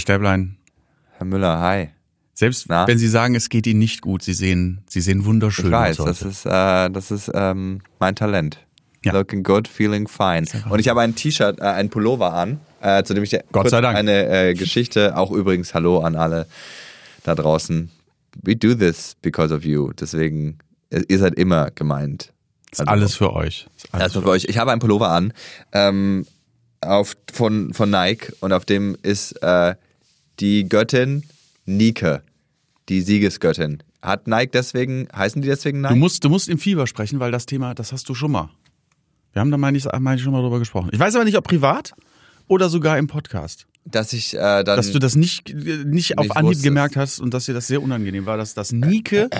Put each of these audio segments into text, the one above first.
Herr Stäblein, Herr Müller, hi. selbst Na? wenn Sie sagen, es geht Ihnen nicht gut, Sie sehen, Sie sehen wunderschön Ich weiß, aus das ist, äh, das ist ähm, mein Talent. Ja. Looking good, feeling fine. Und ich habe ein T-Shirt, äh, ein Pullover an, äh, zu dem ich Gott sei Dank. eine äh, Geschichte, auch übrigens Hallo an alle da draußen. We do this because of you. Deswegen, äh, ihr seid immer gemeint. ist alles für euch. Ist alles für euch. Ich habe einen Pullover an ähm, auf, von, von Nike und auf dem ist äh, die Göttin Nike, die Siegesgöttin. Hat Nike deswegen, heißen die deswegen Nike? Du musst, du musst im Fieber sprechen, weil das Thema, das hast du schon mal. Wir haben da, meine ich, meine ich, schon mal drüber gesprochen. Ich weiß aber nicht, ob privat oder sogar im Podcast. dass ich äh, dann. Dass du das nicht, nicht auf Anhieb wusstest. gemerkt hast und dass dir das sehr unangenehm war, dass das Nike.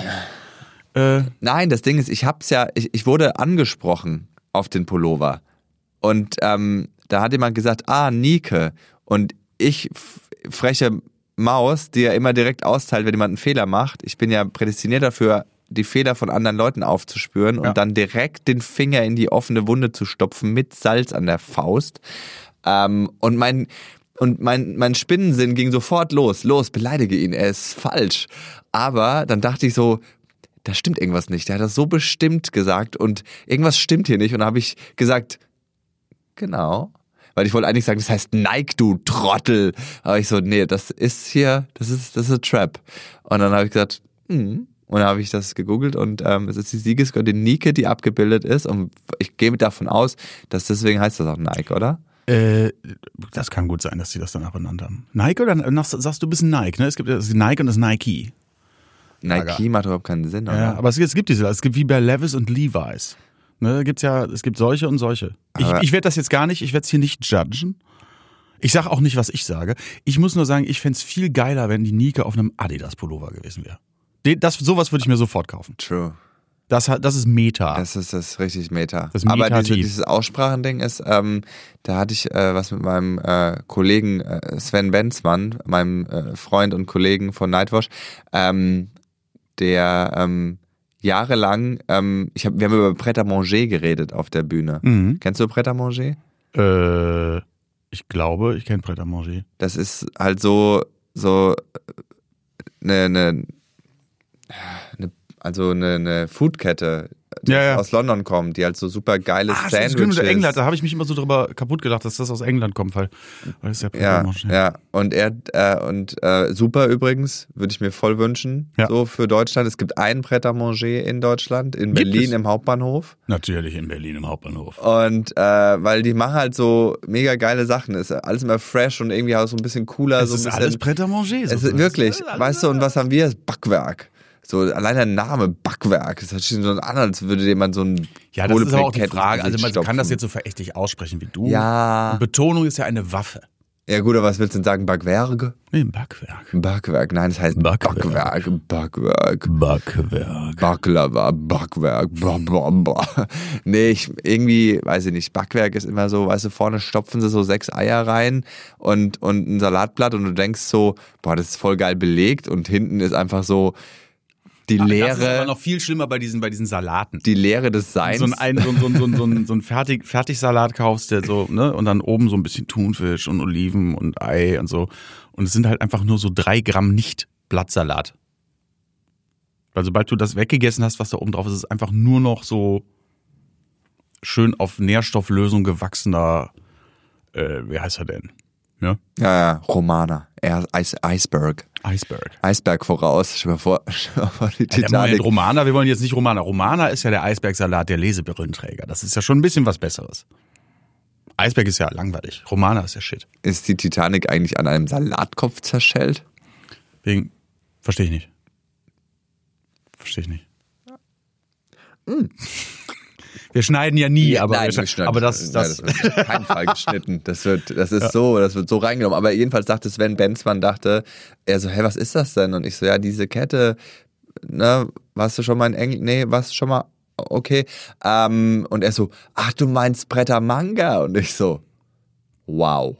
Äh, Nein, das Ding ist, ich hab's ja, ich, ich wurde angesprochen auf den Pullover. Und ähm, da hat jemand gesagt, ah, Nike. Und ich, freche Maus, die ja immer direkt austeilt, wenn jemand einen Fehler macht. Ich bin ja prädestiniert dafür, die Fehler von anderen Leuten aufzuspüren und Ja. dann direkt den Finger in die offene Wunde zu stopfen mit Salz an der Faust. Ähm, und mein und mein, mein Spinnensinn ging sofort los. Los, beleidige ihn, er ist falsch. Aber dann dachte ich so, da stimmt irgendwas nicht. Der hat das so bestimmt gesagt und irgendwas stimmt hier nicht. Und dann habe ich gesagt, genau. Weil ich wollte eigentlich sagen, das heißt Nike, du Trottel. Aber ich so, nee, das ist hier, das ist, das ist ein Trap. Und dann habe ich gesagt, hm. Und dann habe ich das gegoogelt und ähm, es ist die Siegesgöttin Nike, die abgebildet ist. Und ich gehe davon aus, dass deswegen heißt das auch Nike, oder? äh, das kann gut sein, dass sie das danach benannt haben. Nike oder nach, sagst du, du bist ein Nike, ne? Es gibt das Nike und das Nike. Nike macht überhaupt keinen Sinn, oder? Ja, aber es, es gibt diese, es gibt wie bei Levis und Levi's. Ne, gibt's ja, es gibt solche und solche. Ich, ich werde das jetzt gar nicht, ich werde es hier nicht judgen. Ich sage auch nicht, was ich sage. Ich muss nur sagen, ich fänd's viel geiler, wenn die Nike auf einem Adidas-Pullover gewesen wäre. Das, sowas würde ich mir sofort kaufen. True. Das, hat- das ist Meta. Das ist das richtig Meta. Das Aber diese, dieses Aussprachending ist, ähm, da hatte ich äh, was mit meinem äh, Kollegen äh, Sven Benzmann, meinem äh, Freund und Kollegen von Nightwash, ähm, der ähm, jahrelang, ähm, ich hab, wir haben über Pret à Manger geredet auf der Bühne. Mhm. Kennst du Pret à Manger? Äh, ich glaube, ich kenne Pret à Manger. Das ist halt so, so eine, eine, eine also eine, eine Foodkette, die Ja, ja. aus London kommt, die halt so super geile Ah, das ist Sandwiches. mit England. Da habe ich mich immer so drüber kaputt gedacht, dass das aus England kommt, weil, weil es ja Ja, ja. Und er äh, und äh, super übrigens, würde ich mir voll wünschen, Ja. so für Deutschland. Es gibt einen Pret à Manger in Deutschland, in Gibt Berlin es? im Hauptbahnhof. Natürlich in Berlin im Hauptbahnhof. Und äh, weil die machen halt so mega geile Sachen. Ist alles immer fresh und irgendwie auch so ein bisschen cooler. Es so ein ist bisschen, alles Pret à Manger. es ist wirklich, weißt du, und was haben wir? Das Backwerk. So, allein der Name Backwerk. Das hört sich so an, als würde jemand so ein Ja, das ist aber auch die Frage. Also man Gesicht kann das stopfen. jetzt so verächtlich aussprechen wie du. Ja. Und Betonung ist ja eine Waffe. Ja gut, aber was willst du denn sagen? Backwerke? Nee, ein Backwerk. Backwerk, nein, das heißt Backwerk. Backwerk, Backwerk. Backwerk. Baklava, Backwerk, bla bla bla. Nee, ich, irgendwie, weiß ich nicht, Backwerk ist immer so, weißt du, vorne stopfen sie so sechs Eier rein und, und ein Salatblatt und du denkst so, boah, das ist voll geil belegt und hinten ist einfach so die Das ist aber noch viel schlimmer bei diesen, bei diesen Salaten. die Leere des Seins. so ein, ein, so ein, so ein, so ein, so ein, so ein Fertig, Fertigsalat kaufst, der so, ne, und dann oben so ein bisschen Thunfisch und Oliven und Ei und so. Und es sind halt einfach nur so drei Gramm nicht Blattsalat. Weil sobald du das weggegessen hast, was da oben drauf ist, ist es einfach nur noch so schön auf Nährstofflösung gewachsener, äh, wie heißt er denn? Ja? ja, ja, Romana, er Eis, Iceberg. Eisberg. Eisberg voraus, stell dir mal vor, stell mal vor die Ja, Titanic. Romana, wir wollen jetzt nicht Romana. Romana ist ja der Eisbergsalat der Lesebrillenträger. Das ist ja schon ein bisschen was Besseres. Eisberg ist ja langweilig. Romana ist ja shit. Ist die Titanic eigentlich an einem Salatkopf zerschellt? Wegen, verstehe ich nicht. Verstehe ich nicht. Wir schneiden ja nie, aber, nein, wir, schneiden- aber das, nein, das, wird auf keinen Fall geschnitten. Das wird, das ist so, das wird so reingenommen. Aber jedenfalls dachte Sven Benzmann, dachte, er so, hä, was ist das denn? Und ich so, ja, diese Kette, ne, warst du schon mal in England? Nee, warst du schon mal, okay. Ähm, und er so, ach, du meinst Bretter Manga? Und ich so, wow.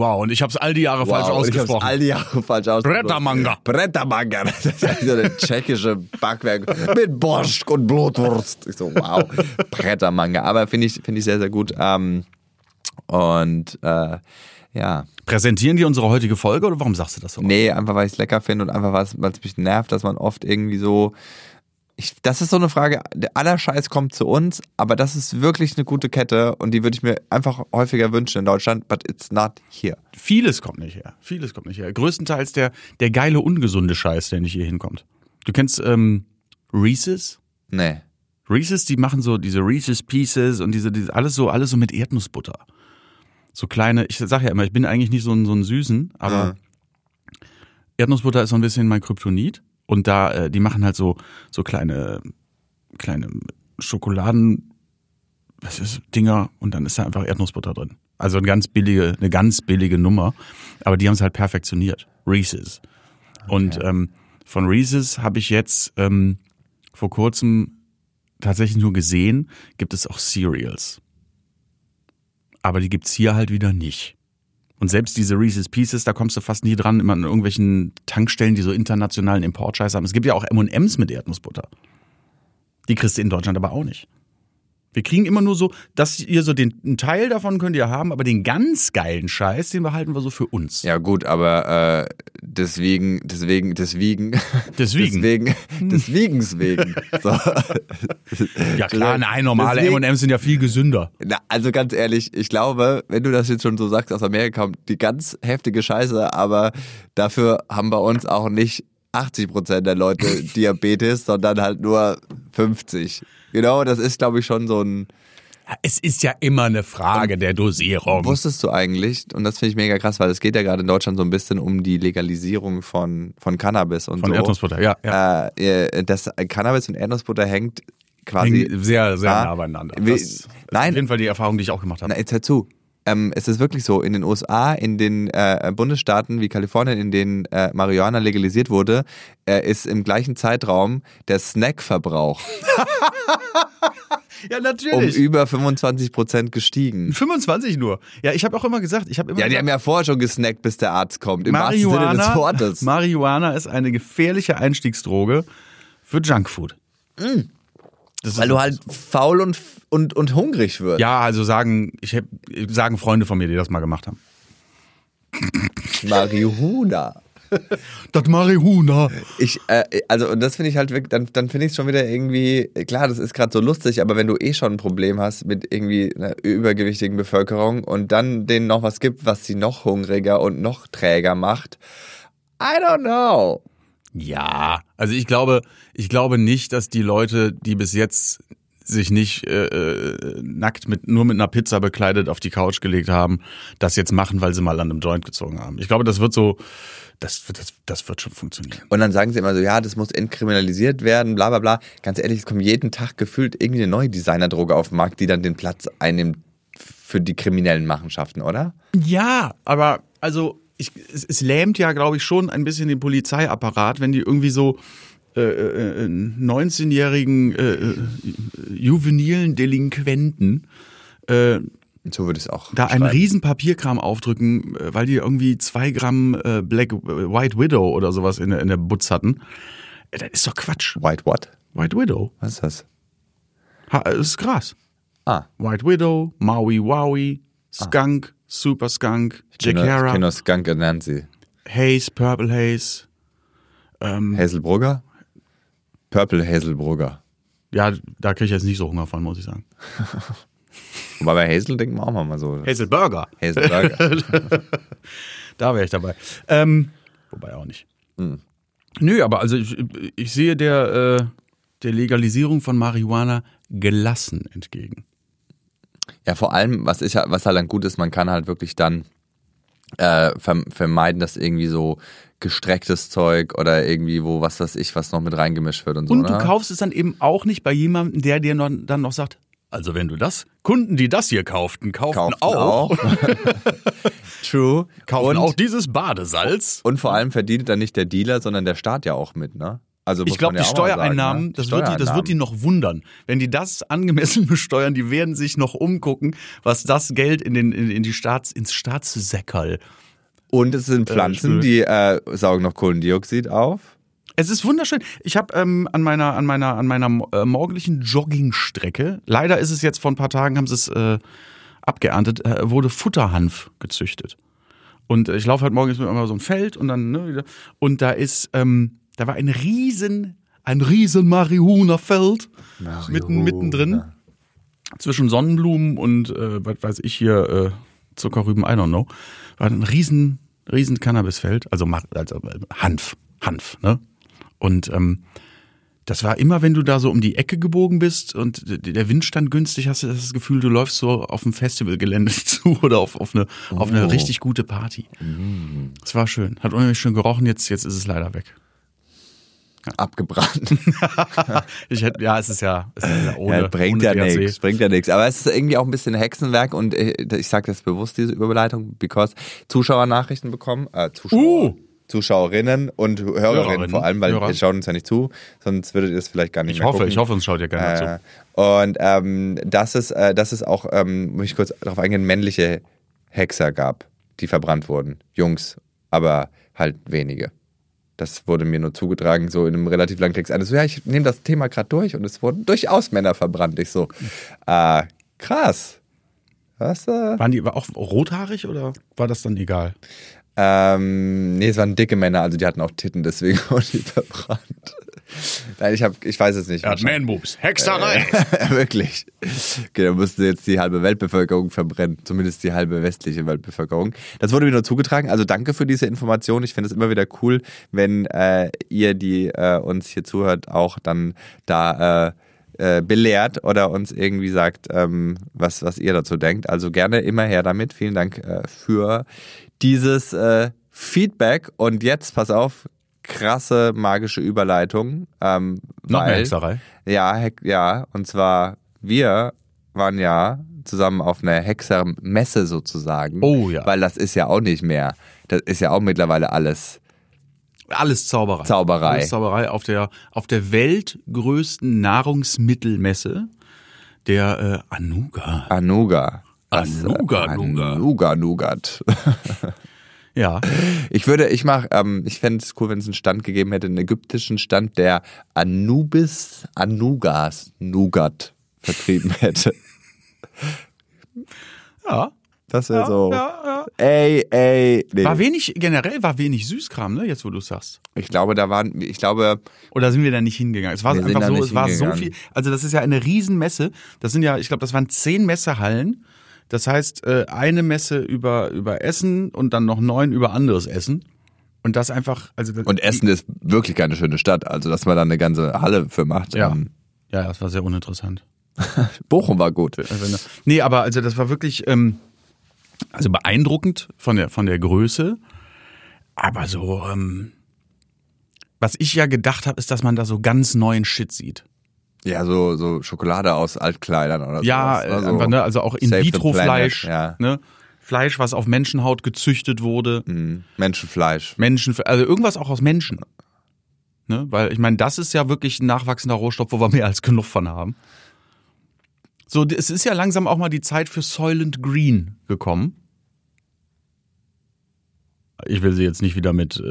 Wow, und ich habe es all die Jahre falsch wow. Und Ich hab's ausgesprochen. all die Jahre falsch ausgesprochen. Brettermanga. Brettermanga. Das ist ja so eine tschechische Backwerk mit Borscht und Blutwurst. Ich so, wow. Brettermanga. Aber finde ich, finde ich sehr, sehr gut. Ähm, und äh, Ja. Präsentieren die unsere heutige Folge oder warum sagst du das so? Nee, einfach weil ich es lecker finde und einfach weil es mich nervt, dass man oft irgendwie so. Ich, das ist so eine Frage, der aller Scheiß kommt zu uns, aber das ist wirklich eine gute Kette und die würde ich mir einfach häufiger wünschen in Deutschland, but it's not here. Vieles kommt nicht her. Vieles kommt nicht her. Größtenteils der, der geile, ungesunde Scheiß, der nicht hier hinkommt. Du kennst ähm, Reese's? Nee. Reese's, die machen so diese Reese's Pieces und diese, diese alles so, alles so mit Erdnussbutter. So kleine, ich sag ja immer, ich bin eigentlich nicht so ein, so ein Süßen, aber Mhm. Erdnussbutter ist so ein bisschen mein Kryptonit. Und da, äh, die machen halt so, so kleine, kleine Schokoladen, was ist, Dinger, und dann ist da einfach Erdnussbutter drin. Also eine ganz billige, eine ganz billige Nummer. Aber die haben es halt perfektioniert. Reese's. Und ähm, von Reese's habe ich jetzt ähm, vor kurzem tatsächlich nur gesehen, gibt es auch Cereals. Aber die gibt's hier halt wieder nicht. Und selbst diese Reese's Pieces, da kommst du fast nie dran, immer an irgendwelchen Tankstellen, die so internationalen Importscheiß haben. Es gibt ja auch M&M's mit Erdnussbutter. Die kriegst du in Deutschland aber auch nicht. Wir kriegen immer nur so, dass ihr so den einen Teil davon könnt ihr haben, aber den ganz geilen Scheiß, den behalten wir so für uns. Ja gut, aber äh, deswegen, deswegen, deswegen, Deswegen. deswegen, deswegens wegen. So. Ja klar, nein, normale M&M's sind ja viel gesünder. Na, also ganz ehrlich, ich glaube, wenn du das jetzt schon so sagst, aus Amerika kommt die ganz heftige Scheiße, aber dafür haben bei uns auch nicht 80 Prozent der Leute Diabetes, sondern halt nur 50. Genau, das ist, glaube ich, schon so ein. Es ist ja immer eine Frage der Dosierung. Wusstest du eigentlich, und das finde ich mega krass, weil es geht ja gerade in Deutschland so ein bisschen um die Legalisierung von, von Cannabis und Von so. Erdnussbutter, ja. ja. Äh, das Cannabis und Erdnussbutter hängt quasi. Hängen sehr, sehr Ah, nah beieinander. Das nein. Auf jeden Fall die Erfahrung, die ich auch gemacht habe. Na, jetzt hör zu. Ähm, es ist wirklich so, in den USA, in den äh, Bundesstaaten wie Kalifornien, in denen äh, Marihuana legalisiert wurde, äh, ist im gleichen Zeitraum der Snackverbrauch Ja, um natürlich. über 25 Prozent gestiegen. 25 nur. Ja, ich habe auch immer gesagt, ich habe immer Ja, die haben ja vorher schon gesnackt, bis der Arzt kommt. Im wahrsten Sinne des Marihuana, Wortes. Marihuana ist eine gefährliche Einstiegsdroge für Junkfood. Das Weil du halt faul und, und, und hungrig wirst. ja, also sagen, ich hab, sagen Freunde von mir, die das mal gemacht haben. Marihuana. Das Marihuana. Ich, äh, also, und das finde ich halt wirklich, dann, dann finde ich es schon wieder irgendwie, klar, das ist gerade so lustig, aber wenn du eh schon ein Problem hast mit irgendwie einer übergewichtigen Bevölkerung und dann denen noch was gibt, was sie noch hungriger und noch träger macht, I don't know. Ja, also ich glaube, ich glaube nicht, dass die Leute, die bis jetzt sich nicht äh, äh, nackt mit nur mit einer Pizza bekleidet auf die Couch gelegt haben, das jetzt machen, weil sie mal an einem Joint gezogen haben. Ich glaube, das wird so, das, wird- das, das wird schon funktionieren. Und dann sagen sie immer so, ja, das muss entkriminalisiert werden, bla bla bla. Ganz ehrlich, es kommt jeden Tag gefühlt irgendwie eine neue Designerdroge auf den Markt, die dann den Platz einnimmt für die kriminellen Machenschaften, oder? Ja, aber also ich, es, es lähmt ja, glaube ich, schon ein bisschen den Polizeiapparat, wenn die irgendwie so äh, äh, 19-jährigen äh, äh, juvenilen Delinquenten äh, So würde ich es auch da einen riesen Papierkram aufdrücken, äh, weil die irgendwie zwei Gramm äh, Black White Widow oder sowas in der, in der Butz hatten. Äh, Das ist doch Quatsch. White what? White Widow. Was ist das? Ha, das ist krass. Ah, White Widow, Maui Wowie, Skunk, Super Skunk, Jack Hara, Kinder Skunk und Nancy. Haze, Purple Haze. Ähm, Hazelbrugger? Purple Hazelbrugger. ja, da kriege ich jetzt nicht so Hunger von, muss ich sagen. Wobei bei Hazel denken wir auch mal so. Hazel Burger. Hazelburger. Da wäre ich dabei. Ähm, wobei auch nicht. Hm. Nö, aber also ich, ich sehe der, äh, der Legalisierung von Marihuana gelassen entgegen. Ja, vor allem, was, ich, was halt dann gut ist, man kann halt wirklich dann äh, verm- vermeiden, dass irgendwie so gestrecktes Zeug oder irgendwie wo, was weiß ich, was noch mit reingemischt wird und so. Und ne? du kaufst es dann eben auch nicht bei jemandem, der dir noch, dann noch sagt, also wenn du das, Kunden, die das hier kauften, kauften, Kauften auch, auch. True. kaufen und, auch dieses Badesalz. und vor allem verdient dann nicht der Dealer, sondern der Staat ja auch mit, ne? Also Ich glaube, die ja mal Steuereinnahmen, sagen, ne? das, wird die, das wird die noch wundern. Wenn die das angemessen besteuern, die werden sich noch umgucken, was das Geld in, den, in, in die Staats, ins Staatssäckerl. Und es sind Pflanzen, schwül. die äh, saugen noch Kohlendioxid auf. Es ist wunderschön. Ich habe ähm, an meiner an meiner an meiner äh, morgendlichen Joggingstrecke, leider ist es jetzt vor ein paar Tagen haben sie es äh, abgeerntet, äh, wurde Futterhanf gezüchtet. Und ich laufe halt morgens mit immer so ein Feld und dann, ne, wieder. Und da ist, ähm, da war ein riesen, ein riesen Marihuana-Feld mitten, mittendrin. Zwischen Sonnenblumen und, äh, was weiß ich hier, äh, Zuckerrüben, I don't know. War ein riesen, riesen Cannabisfeld. Also, also äh, Hanf, Hanf, ne? Und, ähm, das war immer, wenn du da so um die Ecke gebogen bist und der Wind stand günstig, hast du das Gefühl, du läufst so auf ein Festivalgelände zu oder auf, auf, eine, auf eine Oh. richtig gute Party. Es war schön. Hat unheimlich schön gerochen, jetzt, jetzt ist es leider weg. Abgebrannt. Ich hätte, ja, es ist ja, es ist ja ohne, ja, bringt ohne ja nichts, bringt ja nichts. Aber es ist irgendwie auch ein bisschen Hexenwerk und äh, ich sage das bewusst, diese Überleitung, because Zuschauernachrichten bekommen, äh, Zuschauer, Uh. Zuschauerinnen und Hörerinnen, Hörerinnen, vor allem, weil Hörer. ihr schaut uns ja nicht zu, sonst würdet ihr es vielleicht gar nicht Ich mehr hoffe, gucken. ich hoffe, uns schaut ja keiner zu. Äh, und ähm, dass es, äh, dass es auch, ähm, muss ich kurz darauf eingehen, männliche Hexer gab, die verbrannt wurden. Jungs, aber halt wenige. Das wurde mir nur zugetragen, so in einem relativ langen Text. Eines so, ja, ich nehme das Thema gerade durch und es wurden durchaus Männer verbrannt. Ich so, äh, krass. Was? Äh? Waren die aber auch rothaarig oder war das dann egal? Ähm, nee, es waren dicke Männer, also die hatten auch Titten, deswegen wurden die verbrannt. Nein, ich, hab, ich weiß es nicht. Man-Boobs. Hexerei. Wirklich. Okay, dann müssten jetzt die halbe Weltbevölkerung verbrennen. Zumindest die halbe westliche Weltbevölkerung. Das wurde mir nur zugetragen. Also danke für diese Information. Ich finde es immer wieder cool, wenn äh, ihr, die äh, uns hier zuhört, auch dann da äh, äh, belehrt oder uns irgendwie sagt, ähm, was, was ihr dazu denkt. Also gerne immer her damit. Vielen Dank äh, für dieses äh, Feedback. Und jetzt, pass auf, krasse magische Überleitung. Ähm, Noch mehr weil- Hexerei. ja, Heck, ja, und zwar wir waren ja zusammen auf einer Hexermesse sozusagen. Oh ja. Weil das ist ja auch nicht mehr. Das ist ja auch mittlerweile alles. Alles Zauberei. Zauberei. Alles Zauberei auf der, auf der weltgrößten Nahrungsmittelmesse, der äh, Anuga. Anuga. Anuga, Anuga. Ja. Ich würde, ich mach, ähm, ich fände es cool, wenn es einen Stand gegeben hätte, einen ägyptischen Stand, der Anubis Anugas Nougat vertrieben hätte. Ja. Das wäre Ja, so. ja, ja. Ey, ey. Nee. War wenig, generell war wenig Süßkram, ne, jetzt wo du sagst. Ich glaube, da waren, ich glaube, Oder sind wir da nicht hingegangen? Es war einfach so, es war so viel. Also das ist ja eine Riesenmesse. Das sind ja, ich glaube, das waren zehn Messehallen. Das heißt, äh, eine Messe über, über Essen und dann noch neun über anderes Essen. Und das einfach, also das, Und Essen ist wirklich keine schöne Stadt. Also, dass man da eine ganze Halle für macht. Ja. Ähm, Ja, das war sehr uninteressant. Bochum war gut. Also, nee, aber also das war wirklich ähm, also beeindruckend von der von der Größe. Aber so, ähm, was ich ja gedacht habe, ist, dass man da so ganz neuen Shit sieht. Ja, so, so Schokolade aus Altkleidern oder Ja, sowas. äh, Also, einfach, ne, also auch In-vitro-Fleisch, Ja. ne? Fleisch, was auf Menschenhaut gezüchtet wurde, Mhm. Menschenfleisch. Menschen, also irgendwas auch aus Menschen. Ne? Weil ich meine, das ist ja wirklich ein nachwachsender Rohstoff, wo wir mehr als genug von haben. So, es ist ja langsam auch mal die Zeit für Soylent Green gekommen. Ich will sie jetzt nicht wieder mit äh,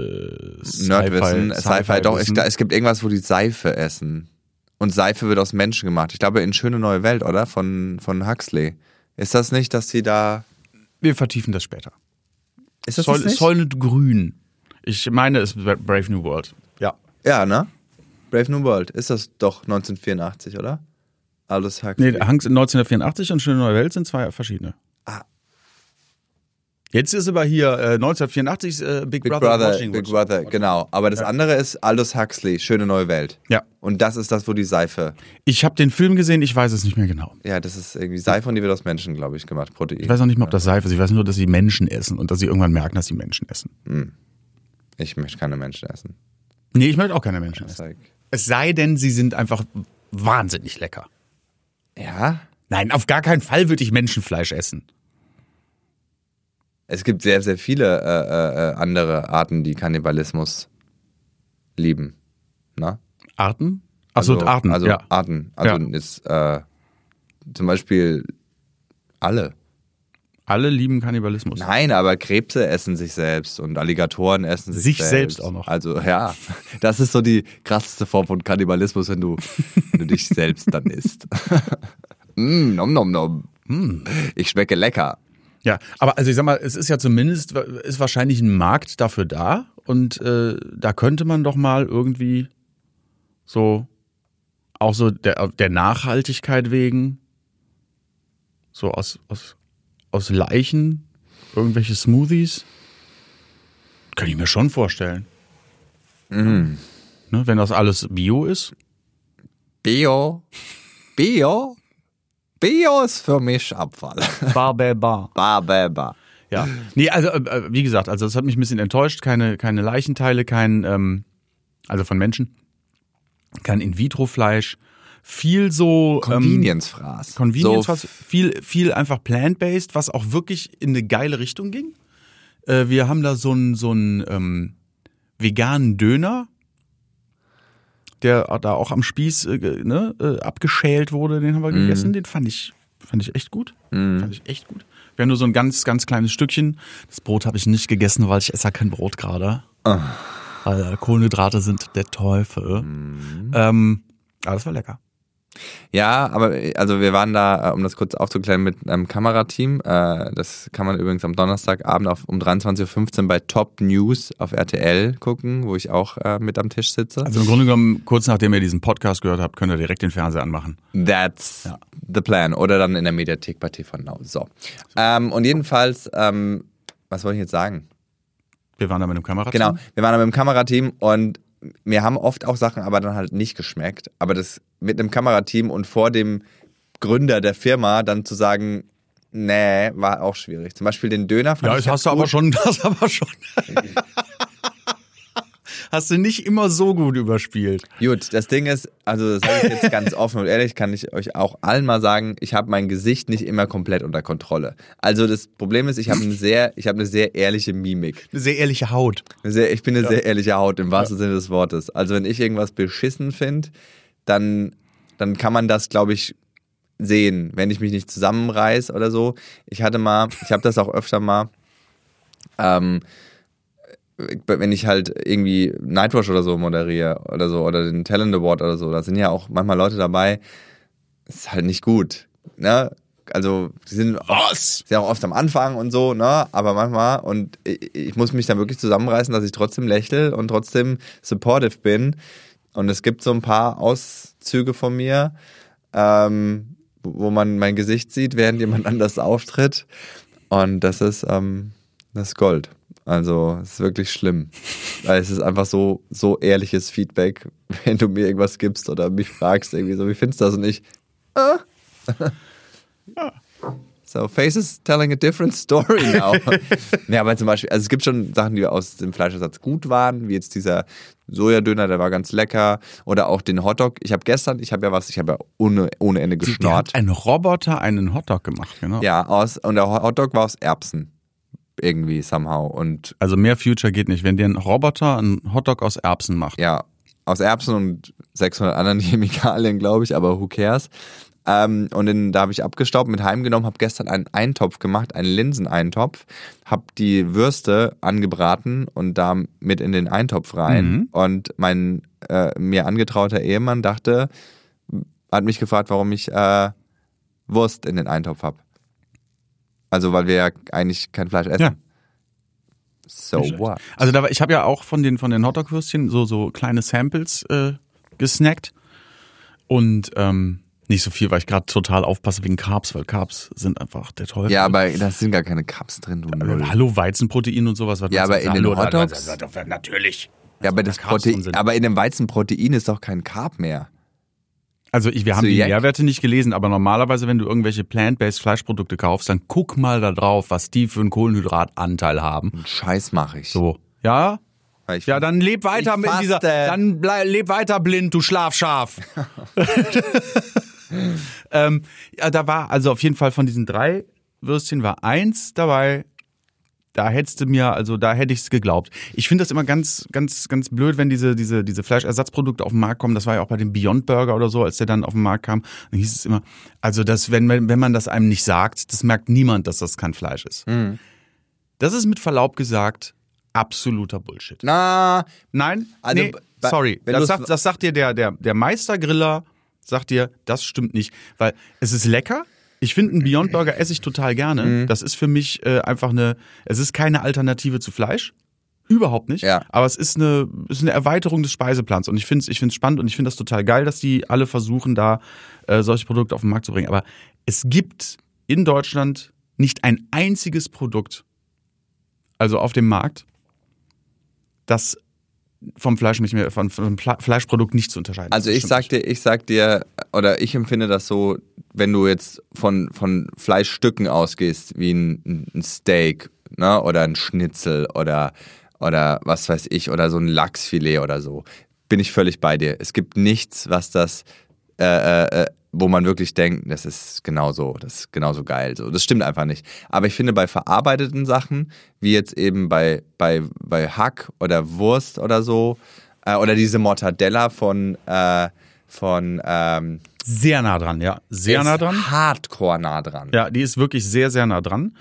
Nerdwissen, Sci-Fi, doch. Ich, wissen. da- es gibt irgendwas, wo die Seife essen. Und Seife wird aus Menschen gemacht. Ich glaube, in Schöne Neue Welt, oder? Von, von Huxley. Ist das nicht, dass sie da. Wir vertiefen das später. Ist das das nicht? Soylent Grün. Ich meine, es ist Brave New World. Ja. Ja, ne? Brave New World. Ist das doch 1984, oder? Aldous Huxley. Nee, Hanks in 1984 und Schöne Neue Welt sind zwei verschiedene. Ah. Jetzt ist aber hier äh, 1984 äh, Big, Big Brother, Brother, Watching Big. Brother, genau. Aber das andere ist Aldous Huxley, Schöne Neue Welt. Ja. Und das ist das, wo die Seife. Ich habe den Film gesehen, ich weiß es nicht mehr genau. Ja, das ist irgendwie Seife und die wird aus Menschen, glaube ich, gemacht. Protein. Ich weiß auch nicht mehr, ob das Seife ist. Ich weiß nur, dass sie Menschen essen und dass sie irgendwann merken, dass sie Menschen essen. Ich möchte keine Menschen essen. Nee, ich möchte auch keine Menschen essen. Es sei denn, sie sind einfach wahnsinnig lecker. Ja? Nein, auf gar keinen Fall würde ich Menschenfleisch essen. Es gibt sehr, sehr viele äh, äh, andere Arten, die Kannibalismus lieben. Na? Arten? Achso, Arten, Also ja. Arten. Also Ja. ist äh, zum Beispiel alle. Alle lieben Kannibalismus. Nein, aber Krebse essen sich selbst und Alligatoren essen sich, Sich selbst. selbst auch noch. Also ja, das ist so die krasseste Form von Kannibalismus, wenn du, wenn du dich selbst dann isst. mm, nom nom nom. Mm. Ich schmecke lecker. Ja, aber also ich sag mal, es ist ja zumindest, ist wahrscheinlich ein Markt dafür da und äh, da könnte man doch mal irgendwie so, auch so der, der Nachhaltigkeit wegen, so aus, aus, aus Leichen, irgendwelche Smoothies, kann ich mir schon vorstellen. Ne, wenn das alles Bio ist. Bio. Bio. Bio ist für mich Abfall. Bar, bar, bar. Bar, bar, bar. Ja. Nee, also äh, wie gesagt, also das hat mich ein bisschen enttäuscht. Keine, keine Leichenteile, kein, ähm, also von Menschen, kein In-vitro-Fleisch. Viel so ähm, Convenience-Fraß. Convenience So viel viel einfach plant-based, was auch wirklich in eine geile Richtung ging. Äh, wir haben da so einen so einen ähm, veganen Döner, der da auch am Spieß äh, ne, äh, abgeschält wurde, den haben wir gegessen, den fand ich fand ich echt gut. Fand ich echt gut. Wir haben nur so ein ganz ganz kleines Stückchen. Das Brot habe ich nicht gegessen, weil ich esse ja kein Brot gerade. Weil äh, Kohlenhydrate sind der Teufel. Ähm, aber das war lecker. Ja, aber also wir waren da, äh, um das kurz aufzuklären, mit einem Kamerateam. Äh, Das kann man übrigens am Donnerstagabend auf, um 23.15 Uhr bei Top News auf RTL gucken, wo ich auch äh, mit am Tisch sitze. Also im Grunde genommen, kurz nachdem ihr diesen Podcast gehört habt, könnt ihr direkt den Fernseher anmachen. That's Ja. the plan. Oder dann in der Mediathek bei TV Now. So. Ähm, und jedenfalls, ähm, was wollte ich jetzt sagen? Wir waren da mit dem Kamerateam. Genau, wir waren da mit dem Kamerateam und mir haben oft auch Sachen aber dann halt nicht geschmeckt. Aber das mit einem Kamerateam und vor dem Gründer der Firma dann zu sagen, nee, war auch schwierig. Zum Beispiel den Döner fand Ja, ich das hast du aber schon, das aber schon. Hast du nicht immer so gut überspielt. Gut, das Ding ist, also das sage ich jetzt ganz offen und ehrlich, kann ich euch auch allen mal sagen, ich habe mein Gesicht nicht immer komplett unter Kontrolle. Also das Problem ist, ich habe eine sehr, ich habe eine sehr ehrliche Mimik. Eine sehr ehrliche Haut. Sehr, ich bin eine sehr ehrliche Haut im wahrsten Sinne des Wortes. Also wenn ich irgendwas beschissen finde, dann, dann kann man das, glaube ich, sehen, wenn ich mich nicht zusammenreiß oder so. Ich hatte mal, ich habe das auch öfter mal, ähm, wenn ich halt irgendwie Nightwatch oder so moderiere oder so oder den Talent Award oder so, da sind ja auch manchmal Leute dabei, ist halt nicht gut. Ne? Also, die sind Was? sehr auch oft am Anfang und so, ne? Aber manchmal, und ich, ich muss mich dann wirklich zusammenreißen, dass ich trotzdem lächle und trotzdem supportive bin. Und es gibt so ein paar Auszüge von mir, ähm, wo man mein Gesicht sieht, während jemand anders auftritt. Und das ist, ähm, ist Gold. Also, es ist wirklich schlimm. Weil es ist einfach so, so ehrliches Feedback, wenn du mir irgendwas gibst oder mich fragst, irgendwie so, wie findest du das? Und ich, So, Faces telling a different story now. ja, aber zum Beispiel, also es gibt schon Sachen, die aus dem Fleischersatz gut waren, wie jetzt dieser Sojadöner, der war ganz lecker. Oder auch den Hotdog. Ich habe gestern, ich habe ja was, ich habe ja ohne, ohne Ende geschnort. ein Roboter einen Hotdog gemacht, genau. Ja, aus, und der Hotdog war aus Erbsen. Irgendwie, somehow. Und Also mehr Future geht nicht. Wenn dir ein Roboter einen Hotdog aus Erbsen macht. ja, aus Erbsen und 600 anderen Chemikalien, glaube ich, aber who cares. Ähm, und den, da habe ich abgestaubt, mit heimgenommen, habe gestern einen Eintopf gemacht, einen Linseneintopf, habe die Würste angebraten und da mit in den Eintopf rein. Mhm. Und mein äh, mir angetrauter Ehemann dachte, hat mich gefragt, warum ich äh, Wurst in den Eintopf habe. Also weil wir ja eigentlich kein Fleisch essen. Ja. So what? Also da war, ich habe ja auch von den von den Hotdog-Würstchen so so kleine Samples äh, gesnackt und ähm, nicht so viel, weil ich gerade total aufpasse wegen Carbs, weil Carbs sind einfach der Teufel. Ja, aber da sind gar keine Cups drin, du Null. Aber Hallo Weizenprotein und sowas. Was Ja, willst du aber in sagen? den Hallo, Hotdogs- Natürlich. Ja, aber Da das Carbs drin Protein, sind. aber in dem Weizenprotein ist doch kein Carb mehr. Also ich, wir haben So die? Nährwerte nicht gelesen, aber normalerweise, wenn du irgendwelche plant-based Fleischprodukte kaufst, dann guck mal da drauf, was die für einen Kohlenhydratanteil haben. Scheiß mache ich. So, ja, ich ja, dann leb weiter mit dieser, dann bleib, leb weiter blind, du Schlafschaf. ähm, ja, da war also auf jeden Fall von diesen drei Würstchen war eins dabei. Da hättest du mir, also da hätte ich es geglaubt. Ich finde das immer ganz, ganz, ganz blöd, wenn diese, diese, diese Fleischersatzprodukte auf den Markt kommen. Das war ja auch bei dem Beyond Burger oder so, als der dann auf den Markt kam. Dann hieß es immer, also das, wenn, wenn man das einem nicht sagt, das merkt niemand, dass das kein Fleisch ist. Das ist mit Verlaub gesagt absoluter Bullshit. Na, Nein, Also, nee, sorry. Das sagt, das sagt dir der, der, der Meistergriller, sagt dir, das stimmt nicht. Weil es ist lecker, Ich finde einen Beyond Burger esse ich total gerne. Mhm. Das ist für mich äh, einfach eine, es ist keine Alternative zu Fleisch. Überhaupt nicht. Ja. Aber es ist eine, ist eine Erweiterung des Speiseplans. Und ich finde es ich find's spannend und ich finde das total geil, dass die alle versuchen, da äh, solche Produkte auf den Markt zu bringen. Aber es gibt in Deutschland nicht ein einziges Produkt, also auf dem Markt, das vom Fleisch nicht mehr, von, vom Fleischprodukt nicht zu unterscheiden. Also ich sag dir, ich sag dir, oder ich empfinde das so, wenn du jetzt von, von Fleischstücken ausgehst, wie ein, ein Steak, ne, oder ein Schnitzel oder, oder was weiß ich, oder so ein Lachsfilet oder so, bin ich völlig bei dir. Es gibt nichts, was das, äh, äh, äh, wo man wirklich denkt, das ist genauso, das ist genauso geil. So, das stimmt einfach nicht. Aber ich finde bei verarbeiteten Sachen, wie jetzt eben bei, bei, bei Hack oder Wurst oder so, äh, oder diese Mortadella von, äh, von ähm. Sehr nah dran, ja. Sehr ist nah dran. Hardcore nah dran. Ja, die ist wirklich sehr, sehr nah dran.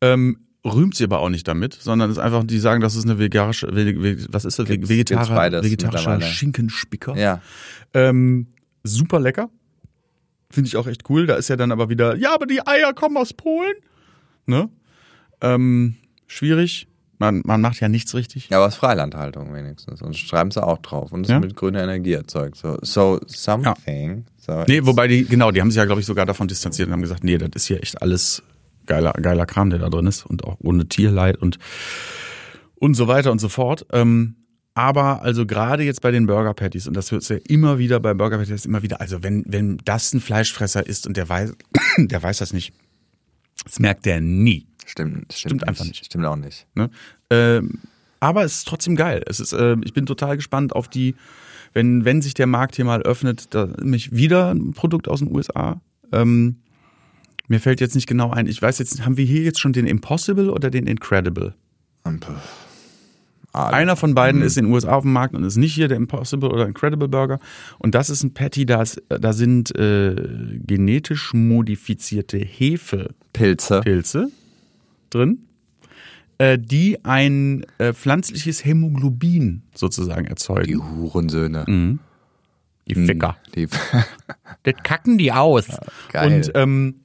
Ähm, rühmt sie aber auch nicht damit, sondern ist einfach, die sagen, das ist eine vegetarische, ve- ve- was ist das? Gibt's- Vegetari gibt's vegetarischer. Schinkenspicker. Ja. Ähm, super lecker. Finde ich auch echt cool. Da ist ja dann aber wieder, ja, aber die Eier kommen aus Polen. Ne? Ähm, schwierig. Man, man macht ja nichts richtig. Ja, aber es ist Freilandhaltung wenigstens. Und schreiben sie auch drauf. Und es Ja? ist mit grüner Energie erzeugt. So, so something. So, Nee, wobei die, genau, die haben sich ja, glaube ich, sogar davon distanziert und haben gesagt, nee, das ist hier echt alles geiler, geiler Kram, der da drin ist und auch ohne Tierleid und, und so weiter und so fort. Ähm, aber also gerade jetzt bei den Burger Patties, und das hört ja immer wieder bei Burger Patties immer wieder, also wenn, wenn das ein Fleischfresser ist und der weiß, der weiß das nicht, das merkt der nie. Stimmt, stimmt, Stimmt einfach nicht. Stimmt auch nicht. Ne? Ähm, aber es ist trotzdem geil. Es ist, äh, ich bin total gespannt auf die, wenn, wenn sich der Markt hier mal öffnet, da mich wieder ein Produkt aus den USA. Ähm, mir fällt jetzt nicht genau ein. Ich weiß jetzt, haben wir hier jetzt schon den Impossible oder den Incredible? Puh. Ah, Einer von beiden ist in den USA auf dem Markt und ist nicht hier der Impossible oder Incredible Burger. Und das ist ein Patty, da, ist, da sind äh, genetisch modifizierte Hefepilze Pilze. drin, äh, die ein äh, pflanzliches Hämoglobin sozusagen Die erzeugen. Hurensöhne. Mhm. Die Ficker. Die, Das kacken die aus. geil. Und ähm,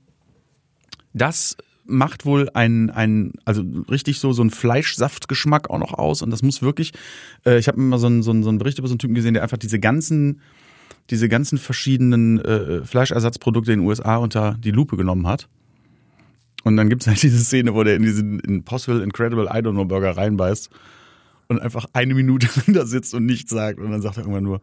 das macht wohl ein, ein, also richtig so, so ein Fleischsaftgeschmack auch noch aus. Und das muss wirklich, äh, ich habe mal so einen, so, einen, so einen Bericht über so einen Typen gesehen, der einfach diese ganzen, diese ganzen verschiedenen äh, Fleischersatzprodukte in den USA unter die Lupe genommen hat. Und dann gibt's halt diese Szene, wo der in diesen Impossible Incredible I Don't Know Burger reinbeißt und einfach eine Minute da sitzt und nichts sagt. Und dann sagt er irgendwann nur,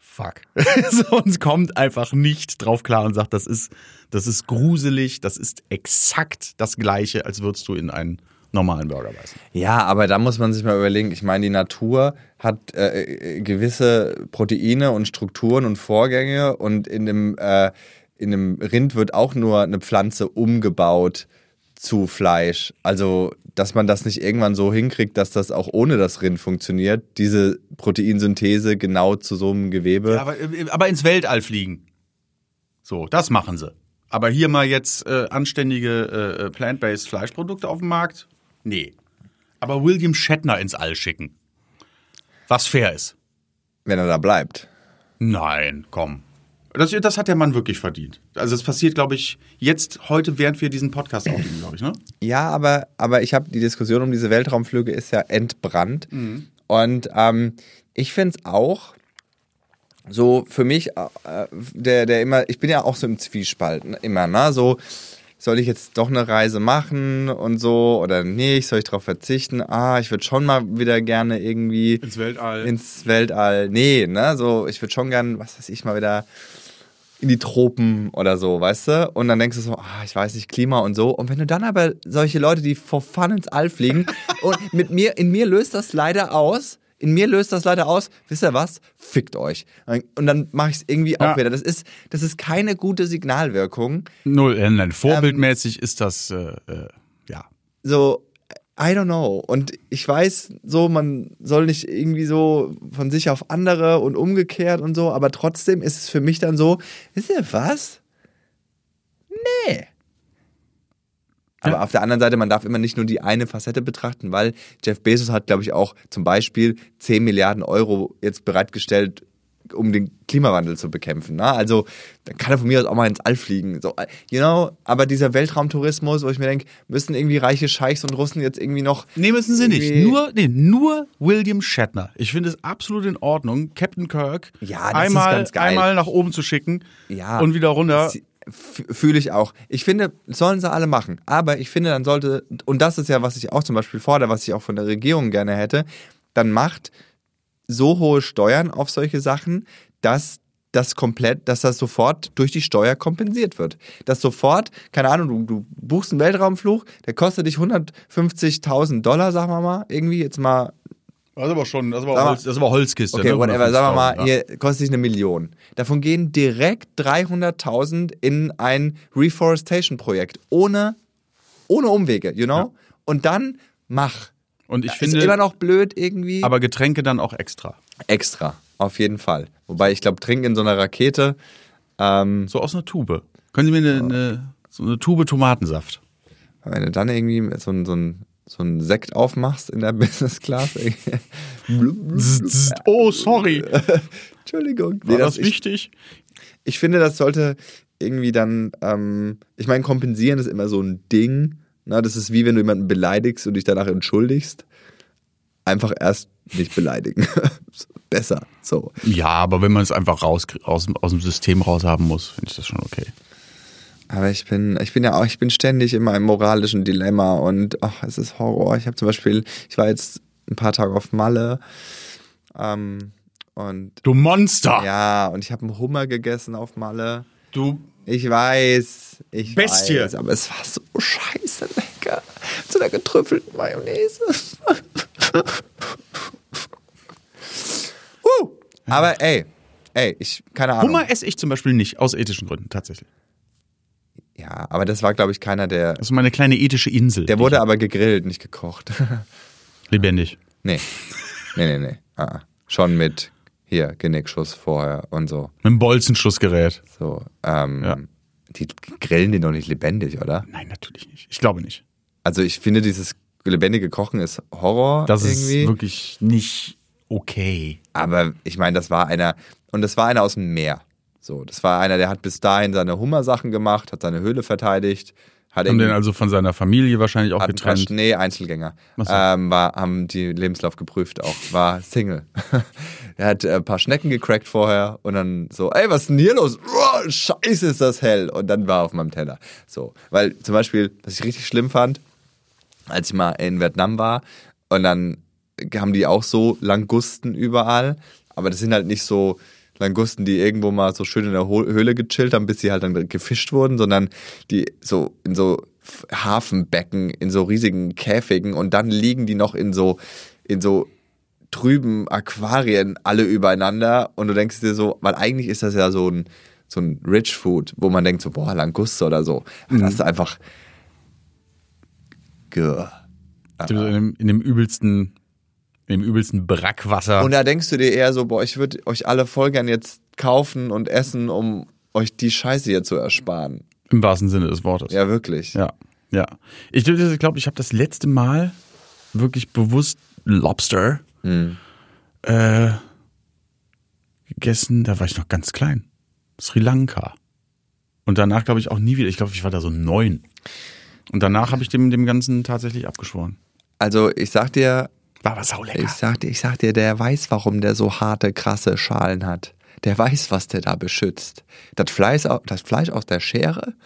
fuck. so, und es kommt einfach nicht drauf klar und sagt, das ist, das ist gruselig, das ist exakt das Gleiche, als würdest du in einen normalen Burger beißen. Ja, aber da muss man sich mal überlegen, ich meine, die Natur hat äh, äh, gewisse Proteine und Strukturen und Vorgänge und in dem, äh, in dem Rind wird auch nur eine Pflanze umgebaut zu Fleisch. Also, dass man das nicht irgendwann so hinkriegt, dass das auch ohne das Rind funktioniert, diese Proteinsynthese genau zu so einem Gewebe. Ja, aber, aber ins Weltall fliegen. So, das machen sie. Aber hier mal jetzt äh, anständige äh, plant-based Fleischprodukte auf dem Markt? Nee. Aber William Shatner ins All schicken. Was fair ist. wenn er da bleibt. Nein, komm. Das, das hat der Mann wirklich verdient. Also das passiert, glaube ich, jetzt, heute, während wir diesen Podcast aufnehmen, glaube ich, ne? Ja, aber, aber ich habe die Diskussion um diese Weltraumflüge ist ja entbrannt. Und ähm, ich finde es auch so für mich, äh, der, der immer, ich bin ja auch so im Zwiespalt, ne, immer, ne? So, soll ich jetzt doch eine Reise machen und so oder nicht, soll ich darauf verzichten? Ah, ich würde schon mal wieder gerne irgendwie Ins Weltall. ins Weltall. Nee, ne, so, ich würde schon gern, was weiß ich, mal wieder in die Tropen oder so, weißt du? Und dann denkst du so, ah, ich weiß nicht, Klima und so. Und wenn du dann aber solche Leute, die for fun ins All fliegen, und mit mir, in mir löst das leider aus, in mir löst das leider aus, wisst ihr was? Fickt euch. Und dann mache ich es irgendwie Ja. auch wieder. Das ist, das ist keine gute Signalwirkung. Null, äh, nein, vorbildmäßig ist das, äh, äh, ja. so, I don't know. Und ich weiß so, man soll nicht irgendwie so von sich auf andere und umgekehrt und so, aber trotzdem ist es für mich dann so, wisst ihr was? Nee. Aber Ja. auf der anderen Seite, man darf immer nicht nur die eine Facette betrachten, weil Jeff Bezos hat, glaube ich, auch zum Beispiel 10 Milliarden Euro jetzt bereitgestellt um den Klimawandel zu bekämpfen. Ne? Also dann kann er von mir aus auch mal ins All fliegen. So, you know, aber dieser Weltraumtourismus, wo ich mir denke, müssen irgendwie reiche Scheichs und Russen jetzt irgendwie noch. Nee, müssen sie nicht. Nur, nee, nur William Shatner. Ich finde es absolut in Ordnung, Captain Kirk Ja, einmal, einmal nach oben zu schicken Ja. und wieder runter. Fühle ich auch. Ich finde, sollen sie alle machen. Aber ich finde, dann sollte, und das ist ja, was ich auch zum Beispiel fordere, was ich auch von der Regierung gerne hätte, dann macht so hohe Steuern auf solche Sachen, dass das komplett, dass das sofort durch die Steuer kompensiert wird. Dass sofort, keine Ahnung, du, du buchst einen Weltraumflug, der kostet dich 150.000 Dollar, sagen wir mal, irgendwie jetzt mal Das ist aber schon, das ist aber, Sag mal- Holz, das aber Holzkiste. Okay, ne? whatever. Sagen wir mal, 150.000, hier kostet sich eine Million. Davon gehen direkt 300.000 in ein Reforestation-Projekt. Ohne, ohne Umwege, you know? Und dann mach. Und ich ist finde, immer noch blöd irgendwie. aber Getränke dann auch extra. extra. Auf jeden Fall. Wobei ich glaube, trinken in so einer Rakete. Ähm, So aus einer Tube. Können Sie mir eine, eine, so eine Tube Tomatensaft? wenn du dann irgendwie so ein, so ein, so ein Sekt aufmachst in der Business Class. Oh, sorry. Entschuldigung. War Nee, das ich, wichtig? ich finde, das sollte irgendwie dann, ähm, ich meine, kompensieren ist immer so ein Ding. Na, das ist wie wenn du jemanden beleidigst und dich danach entschuldigst. Einfach erst nicht beleidigen. Besser. So. Ja, aber wenn man es einfach raus, aus, dem- aus dem System raus haben muss, finde ich das schon okay. Aber ich bin, ich bin ja auch, ich bin ständig in meinem moralischen Dilemma und ach, es ist Horror. Ich habe zum Beispiel, ich war jetzt ein paar Tage auf Malle ähm, und Du Monster! ja, und ich habe einen Hummer gegessen auf Malle. Du. Ich weiß, ich Bestie. weiß, aber es war so scheiße lecker. Zu der getrüffelten Mayonnaise. uh, aber ey, ey, ich, keine Ahnung. Hummer esse ich zum Beispiel nicht, aus ethischen Gründen, tatsächlich. Ja, aber das war, glaube ich, keiner, der. Das ist meine kleine ethische Insel. Der wurde aber gegrillt, nicht gekocht. lebendig. nee. Nee, nee, nee. Ah, ah. Schon mit hier Genickschuss vorher und so. Mit einem Bolzenschussgerät. So. Ähm, Ja. Die grillen den doch nicht lebendig, oder? Nein, natürlich nicht. Ich glaube nicht. Also ich finde, dieses lebendige Kochen ist Horror Das irgendwie. ist wirklich nicht okay. Aber ich meine, das war einer, und das war einer aus dem Meer. So, das war einer, der hat bis dahin seine Hummersachen gemacht, hat seine Höhle verteidigt, hat Haben den also von seiner Familie wahrscheinlich auch ein paar getrennt. Schnee Einzelgänger. So. Ähm, war, haben die Lebenslauf geprüft auch, war Single. er hat äh, ein paar Schnecken gecrackt vorher und dann so, ey, was ist denn hier los? Oh, scheiße, ist das hell. Und dann war er auf meinem Teller. So, weil zum Beispiel, was ich richtig schlimm fand, als ich mal in Vietnam war und dann haben die auch so Langusten überall, aber das sind halt nicht so Langusten, die irgendwo mal so schön in der Höhle gechillt haben, bis sie halt dann gefischt wurden, sondern die so in so Hafenbecken, in so riesigen Käfigen und dann liegen die noch in so in so trüben Aquarien alle übereinander und du denkst dir so, weil eigentlich ist das ja so ein so ein Rich Food, wo man denkt so, boah, Languste oder so. Das ist einfach Gah. In dem, in dem übelsten, in dem übelsten Brackwasser. Und da denkst du dir eher so, boah, ich würde euch alle voll gern jetzt kaufen und essen, um euch die Scheiße hier zu ersparen. Im wahrsten Sinne des Wortes. Ja, wirklich. Ja, ja. Ich glaube, ich, glaub, ich habe das letzte Mal wirklich bewusst Lobster Hm. äh, gegessen. Da war ich noch ganz klein. Sri Lanka. Und danach glaube ich auch nie wieder. Ich glaube, ich war da so neun. Und danach habe ich dem, dem Ganzen tatsächlich abgeschworen. Also ich sag dir, War aber saulecker. ich sag dir, ich sag dir, der weiß, warum der so harte, krasse Schalen hat. Der weiß, was der da beschützt. Das Fleisch, das Fleisch aus der Schere?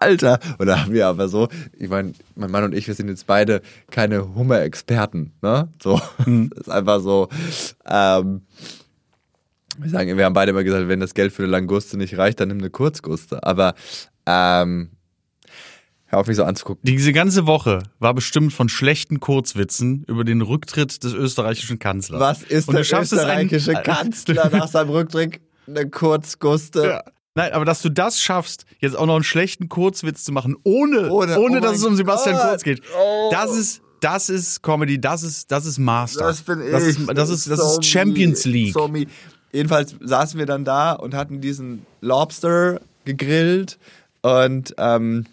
Alter, und da haben wir aber so, ich meine, mein Mann und ich, wir sind jetzt beide keine Hummer-Experten, ne? So, das ist einfach so, ähm, wir sagen, wir haben beide immer gesagt, wenn das Geld für eine Languste nicht reicht, dann nimm eine Kurzguste. Aber, ähm, hör auf mich so anzugucken. Diese ganze Woche war bestimmt von schlechten Kurzwitzen über den Rücktritt des österreichischen Kanzlers. Was ist Und der es einen- österreichische Kanzler nach seinem Rücktritt? Eine Kurzguste. Ja. Nein, aber dass du das schaffst, jetzt auch noch einen schlechten Kurzwitz zu machen, ohne, ohne, Ohne- oh dass es um Sebastian Gott. Kurz geht. Oh. Das ist, das ist Comedy, das ist, das ist Master. Das bin ich. Das ist, das ist, das ist Champions League. So. Jedenfalls saßen wir dann da und hatten diesen Lobster gegrillt und ähm,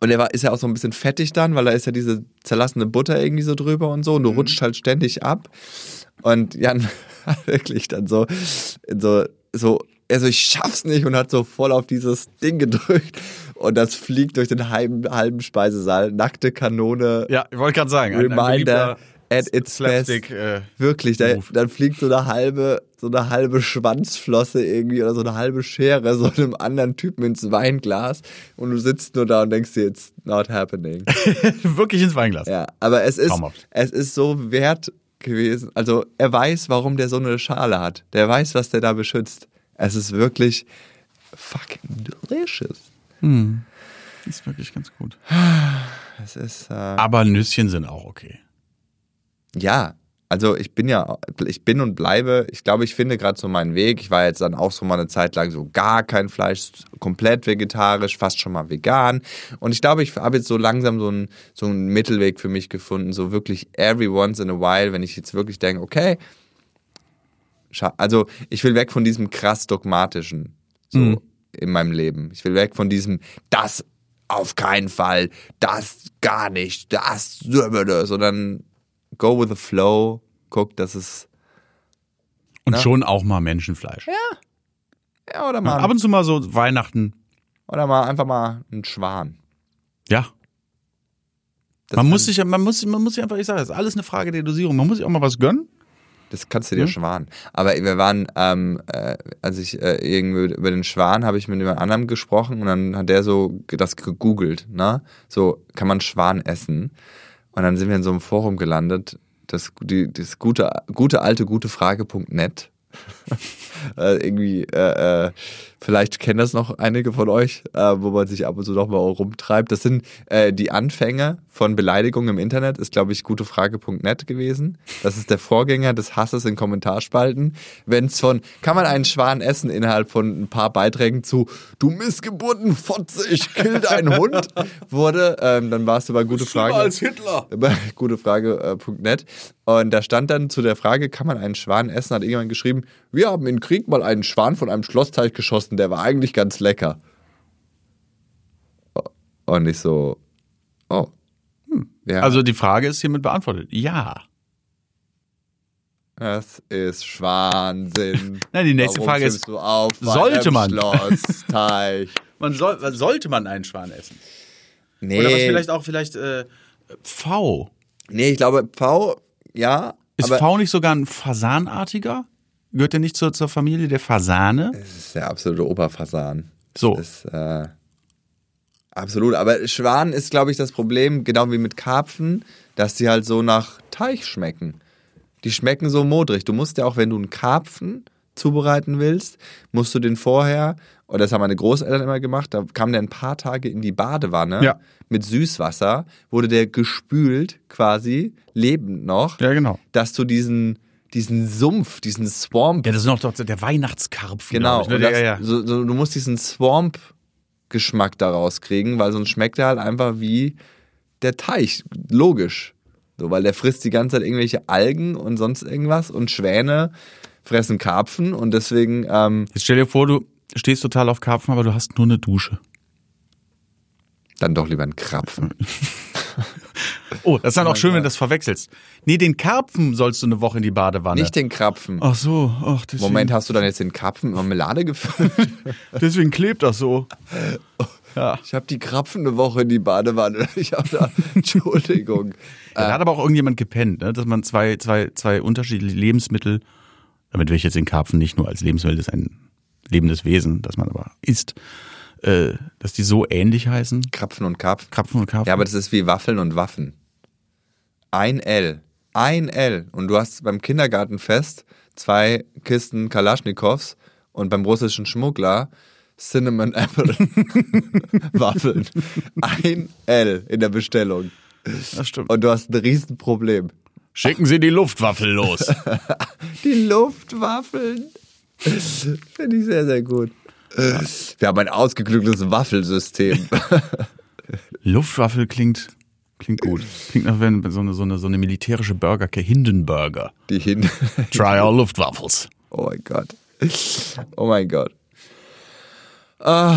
und er war, ist ja auch so ein bisschen fettig dann, weil da ist ja diese zerlassene Butter irgendwie so drüber und so und Mhm. du rutscht halt ständig ab. Und Jan hat wirklich dann so, so, so, also ich schaff's nicht und hat so voll auf dieses Ding gedrückt und das fliegt durch den halben, halben Speisesaal. Nackte Kanone. Ja, ich wollte gerade sagen. ein- ein Reminder beliebter at its best. Slapstick, äh, Wirklich, da, dann fliegt so eine halbe, so eine halbe Schwanzflosse irgendwie oder so eine halbe Schere so einem anderen Typen ins Weinglas und du sitzt nur da und denkst dir, it's not happening. wirklich ins Weinglas. Ja, aber es ist, Traumhaft. es ist so wert gewesen. Also er weiß, warum der so eine Schale hat. Der weiß, was der da beschützt. Es ist wirklich fucking delicious. Ist wirklich ganz gut. Es ist, äh, Aber Nüsschen sind auch okay. Ja, also ich bin ja, ich bin und bleibe, ich glaube, ich finde gerade so meinen Weg. Ich war jetzt dann auch so mal eine Zeit lang so gar kein Fleisch, komplett vegetarisch, fast schon mal vegan. Und ich glaube, ich habe jetzt so langsam so einen, so einen Mittelweg für mich gefunden, so wirklich every once in a while, wenn ich jetzt wirklich denke, okay, also ich will weg von diesem krass dogmatischen so in meinem Leben. Ich will weg von diesem, das auf keinen Fall, das gar nicht, das, sondern go with the flow, guck, dass es, Und Na? schon auch mal Menschenfleisch. ja, oder mal, Ab und zu mal so Weihnachten. oder mal einfach mal ein Schwan. Ja. Das Man muss sich, ja- man muss, man muss sich einfach, ich sage, das ist alles eine Frage der Dosierung. Man muss sich auch mal was gönnen. Das kannst du dir schwan. Aber wir waren, ähm, äh, als ich äh, irgendwie über den Schwan habe ich mit jemand anderem gesprochen und dann hat der so das gegoogelt, ne? So, kann man Schwan essen? Und dann sind wir in so einem Forum gelandet, das, die, das gute, gute alte gute Frage.net. äh, irgendwie, äh, äh, vielleicht kennen das noch einige von euch, äh, wo man sich ab und zu noch mal rumtreibt. Das sind äh, die Anfänge von Beleidigungen im Internet, ist, glaube ich, gutefrage.net gewesen. Das ist der Vorgänger des Hasses in Kommentarspalten. Wenn es von, kann man einen Schwan essen, innerhalb von ein paar Beiträgen zu, du Missgeburten Fotze, ich kill deinen Hund, wurde, ähm, dann warst du bei gute Frage Hitler. bei gutefrage.net. Und da stand dann zu der Frage, kann man einen Schwan essen, hat irgendjemand geschrieben, wir haben im Krieg mal einen Schwan von einem Schlossteich geschossen, der war eigentlich ganz lecker. Und ich so, oh. Ja, Also die Frage ist hiermit beantwortet. Ja. das ist Schwansinn. Nein, die nächste Warum Frage ist, sollte man? Schlossteich. Man soll, sollte man einen Schwan essen? Nee, Oder was vielleicht auch vielleicht äh, V. nee, ich glaube, Pfau, ja, Ist V nicht sogar ein Fasanartiger? Gehört der nicht zur, zur Familie der Fasane? es ist der absolute Oberfasan. So. Das ist, äh, absolut. Aber Schwan ist, glaube ich, das Problem, genau wie mit Karpfen, dass die halt so nach Teich schmecken. Die schmecken so modrig. Du musst ja auch, wenn du einen Karpfen zubereiten willst, musst du den vorher, oder das haben meine Großeltern immer gemacht, da kam der ein paar Tage in die Badewanne Ja. mit Süßwasser, wurde der gespült quasi, lebend noch, Ja, genau. dass du diesen, diesen Sumpf, diesen Swamp Ja, das ist noch doch der Weihnachtskarpfen. Genau. ich, und ne? das, ja, ja. So, so, du musst diesen Swamp-Geschmack daraus kriegen, weil sonst schmeckt er halt einfach wie der Teich. Logisch. So, weil der frisst die ganze Zeit irgendwelche Algen und sonst irgendwas und Schwäne fressen Karpfen und deswegen, ähm, Jetzt stell dir vor, du stehst total auf Karpfen, aber du hast nur eine Dusche. dann doch lieber ein Krapfen. Oh, das ist dann auch schön, Gott. wenn du das verwechselst. Nee, den Karpfen sollst du eine Woche in die Badewanne. Nicht den Krapfen. Ach so, ach, deswegen, Moment, hast du dann jetzt den Krapfen in Marmelade gefüllt? deswegen klebt das so. Ja. Ich habe die Krapfen eine Woche in die Badewanne. Ich habe da, Entschuldigung. Da hat aber auch irgendjemand gepennt, ne? dass man zwei, zwei, zwei unterschiedliche Lebensmittel, damit will ich jetzt den Karpfen nicht nur als Lebensmittel, das ist ein lebendes Wesen, das man aber isst, äh, dass die so ähnlich heißen. Krapfen und Karpfen. Krapfen und Karpfen. Ja, aber das ist wie Waffeln und Waffen. Ein L. Ein L. Und du hast beim Kindergartenfest zwei Kisten Kalaschnikows und beim russischen Schmuggler Cinnamon Apple Waffeln. Ein L in der Bestellung. das stimmt. Und du hast ein Riesenproblem. Schicken Sie die Luftwaffel los. Die Luftwaffeln. Finde ich sehr, sehr gut. Wir haben ein ausgeklügeltes Waffelsystem. Luftwaffel klingt, klingt gut. Klingt nach wenn so eine, so eine, so eine militärische Burgerkette, Hindenburger. Die hin. Try our Luftwaffels. Oh mein Gott. Oh mein Gott. Ah,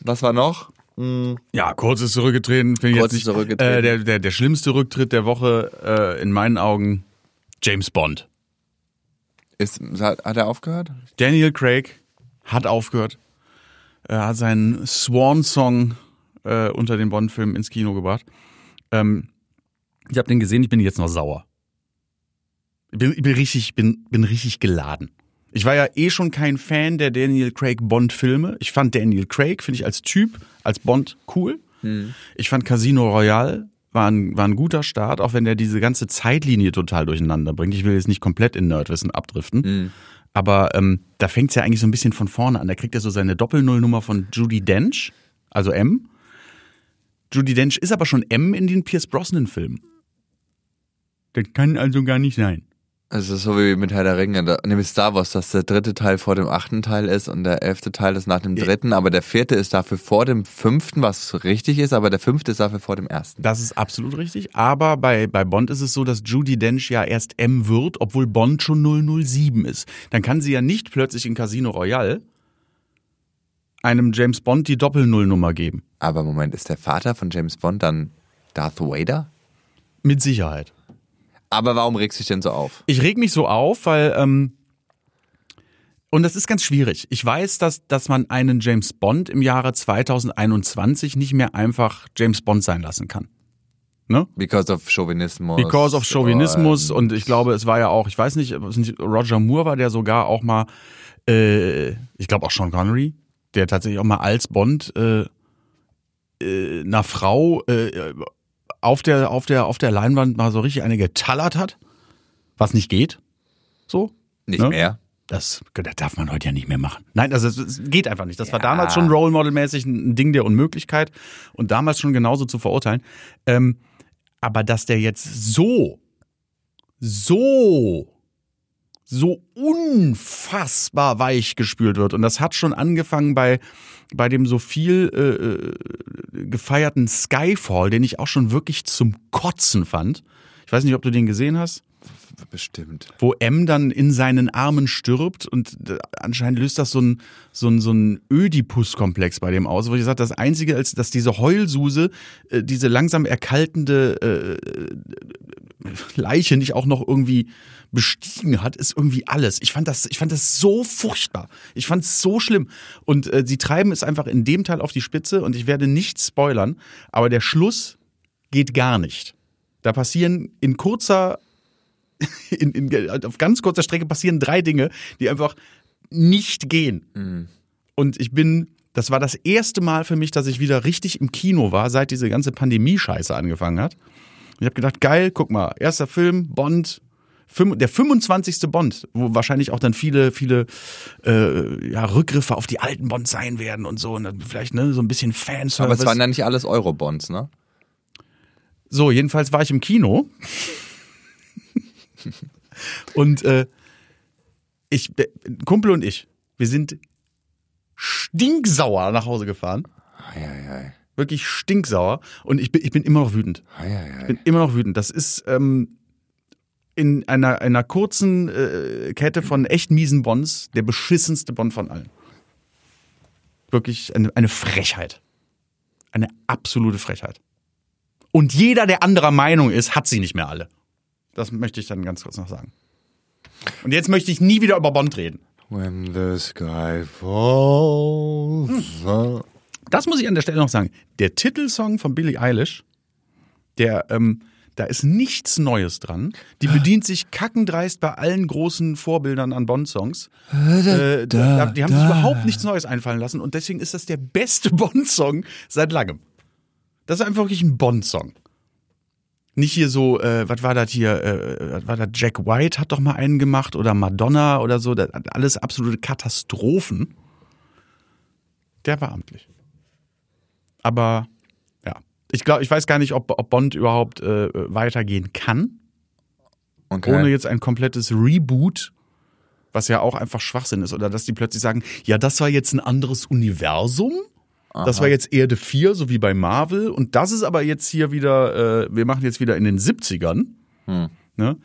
was war noch? Hm, Ja, kurz ist zurückgetreten. Finde ich Kurz jetzt nicht, zurückgetreten. Äh, der, der, der schlimmste Rücktritt der Woche äh, in meinen Augen, James Bond. Ist, hat, hat er aufgehört? Daniel Craig hat aufgehört. Er hat seinen Swan-Song äh, unter den Bond-Filmen ins Kino gebracht. Ähm, ich habe den gesehen, ich bin jetzt noch sauer. Ich bin, ich bin richtig, bin, bin richtig geladen. Ich war ja eh schon kein Fan der Daniel Craig Bond-Filme. Ich fand Daniel Craig, finde ich als Typ, als Bond cool. Ich fand Casino Royale war ein, war ein guter Start, auch wenn der diese ganze Zeitlinie total durcheinander bringt. Ich will jetzt nicht komplett in Nerdwissen abdriften. Aber ähm, da fängt's ja eigentlich so ein bisschen von vorne an. Da kriegt er so seine Doppelnullnummer von Judy Dench, also M. Judy Dench ist aber schon M in den Pierce Brosnan-Filmen. Das kann also gar nicht sein. Also so wie mit Herr der Ringe, da, nämlich Star Wars, dass der dritte Teil vor dem achten Teil ist und der elfte Teil ist nach dem dritten, aber der vierte ist dafür vor dem fünften, was richtig ist, aber der fünfte ist dafür vor dem ersten. Das ist absolut richtig. Aber bei, bei Bond ist es so, dass Judy Dench ja erst M wird, obwohl Bond schon 007 ist. Dann kann sie ja nicht plötzlich in Casino Royale einem James Bond die Doppelnullnummer geben. Aber Moment, ist der Vater von James Bond dann Darth Vader? Mit Sicherheit. Aber warum regst du dich denn so auf? Ich reg mich so auf, weil ähm, und das ist ganz schwierig. Ich weiß, dass dass man einen James Bond im Jahre 2021 nicht mehr einfach James Bond sein lassen kann. Ne? Because of Chauvinismus. Because of Chauvinismus und ich glaube, es war ja auch, ich weiß nicht Roger Moore war, der sogar auch mal, äh, ich glaube auch Sean Connery, der tatsächlich auch mal als Bond äh, äh, einer Frau äh, auf der auf der auf der Leinwand mal so richtig eine getallert hat, was nicht geht, so Nicht ne? mehr. Das, das darf man heute ja nicht mehr machen. Nein, also es, geht einfach nicht. Das war Ja. damals schon Role Model-mäßig ein ein Ding der Unmöglichkeit und damals schon genauso zu verurteilen. Ähm, aber dass der jetzt so, so, so unfassbar weich gespült wird und das hat schon angefangen bei bei dem so viel äh, äh, gefeierten Skyfall, den ich auch schon wirklich zum Kotzen fand. Ich weiß nicht, ob du den gesehen hast Bestimmt. wo M dann in seinen Armen stirbt und äh, anscheinend löst das so ein so ein so ein Ödipus-Komplex bei dem aus, wo ich sage, das Einzige, als dass diese Heulsuse äh, diese langsam erkaltende äh, Leiche nicht auch noch irgendwie bestiegen hat, ist irgendwie alles. Ich fand das, ich fand das so furchtbar. Ich fand es so schlimm. Und äh, sie treiben es einfach in dem Teil auf die Spitze und ich werde nicht spoilern, aber der Schluss geht gar nicht. Da passieren in kurzer in, in, auf ganz kurzer Strecke passieren drei Dinge, die einfach nicht gehen. Und ich bin, das war das erste Mal für mich, dass ich wieder richtig im Kino war, seit diese ganze Pandemie-Scheiße angefangen hat. Ich habe gedacht, geil, guck mal, erster Film, Bond, der 25. Bond, wo wahrscheinlich auch dann viele, viele äh, ja, Rückgriffe auf die alten Bonds sein werden und so. Und dann vielleicht ne, so ein bisschen Fanservice. Aber es waren ja nicht alles Eurobonds, ne? So, jedenfalls war ich im Kino. und äh, ich, ein Kumpel und ich, wir sind stinksauer nach Hause gefahren. Eieiei. Wirklich stinksauer. Und ich bin, ich bin immer noch wütend. Ich Eieiei. bin immer noch wütend. Das ist ähm, in einer, einer kurzen äh, Kette von echt miesen Bonds der beschissenste Bond von allen. Wirklich eine, eine Frechheit. Eine absolute Frechheit. Und jeder, der anderer Meinung ist, hat sie nicht mehr alle. Das möchte ich dann ganz kurz noch sagen. Und jetzt möchte ich nie wieder über Bond reden. When the sky falls. Das muss ich an der Stelle noch sagen. Der Titelsong von Billie Eilish, der, ähm, da ist nichts Neues dran. Die bedient sich kackendreist bei allen großen Vorbildern an Bond-Songs. Äh, die haben sich überhaupt nichts Neues einfallen lassen und deswegen ist das der beste Bond-Song seit langem. Das ist einfach wirklich ein Bond-Song. Nicht hier so, äh, was war das hier, äh, was war das, Jack White hat doch mal einen gemacht oder Madonna oder so, das, alles absolute Katastrophen. Der war amtlich. Aber ja, ich glaube, ich weiß gar nicht, ob, ob Bond überhaupt äh, weitergehen kann, Okay. ohne jetzt ein komplettes Reboot, was ja auch einfach Schwachsinn ist. Oder dass die plötzlich sagen, ja, das war jetzt ein anderes Universum. Das war jetzt Erde 4, so wie bei Marvel. Und das ist aber jetzt hier wieder, äh, wir machen jetzt wieder in den 70ern. Ne?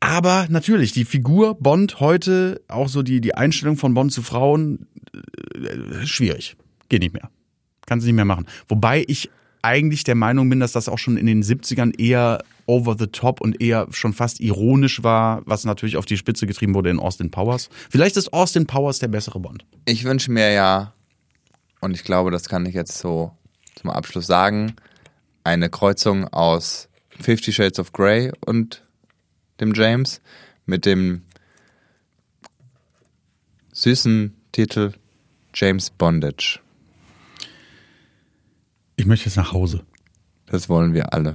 Aber natürlich, die Figur Bond heute, auch so die, die Einstellung von Bond zu Frauen, äh, schwierig. Geht nicht mehr. Kann sie nicht mehr machen. Wobei ich eigentlich der Meinung bin, dass das auch schon in den 70ern eher over the top und eher schon fast ironisch war, was natürlich auf die Spitze getrieben wurde in Austin Powers. Vielleicht ist Austin Powers der bessere Bond. Ich wünsche mir ja, und ich glaube, das kann ich jetzt so zum Abschluss sagen, eine Kreuzung aus Fifty Shades of Grey und dem James mit dem süßen Titel James Bondage. Ich möchte jetzt nach Hause. Das wollen wir alle.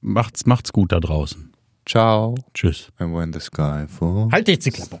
Macht's, macht's gut da draußen. Ciao. Tschüss. And when the sky falls. Halt jetzt die Klappe.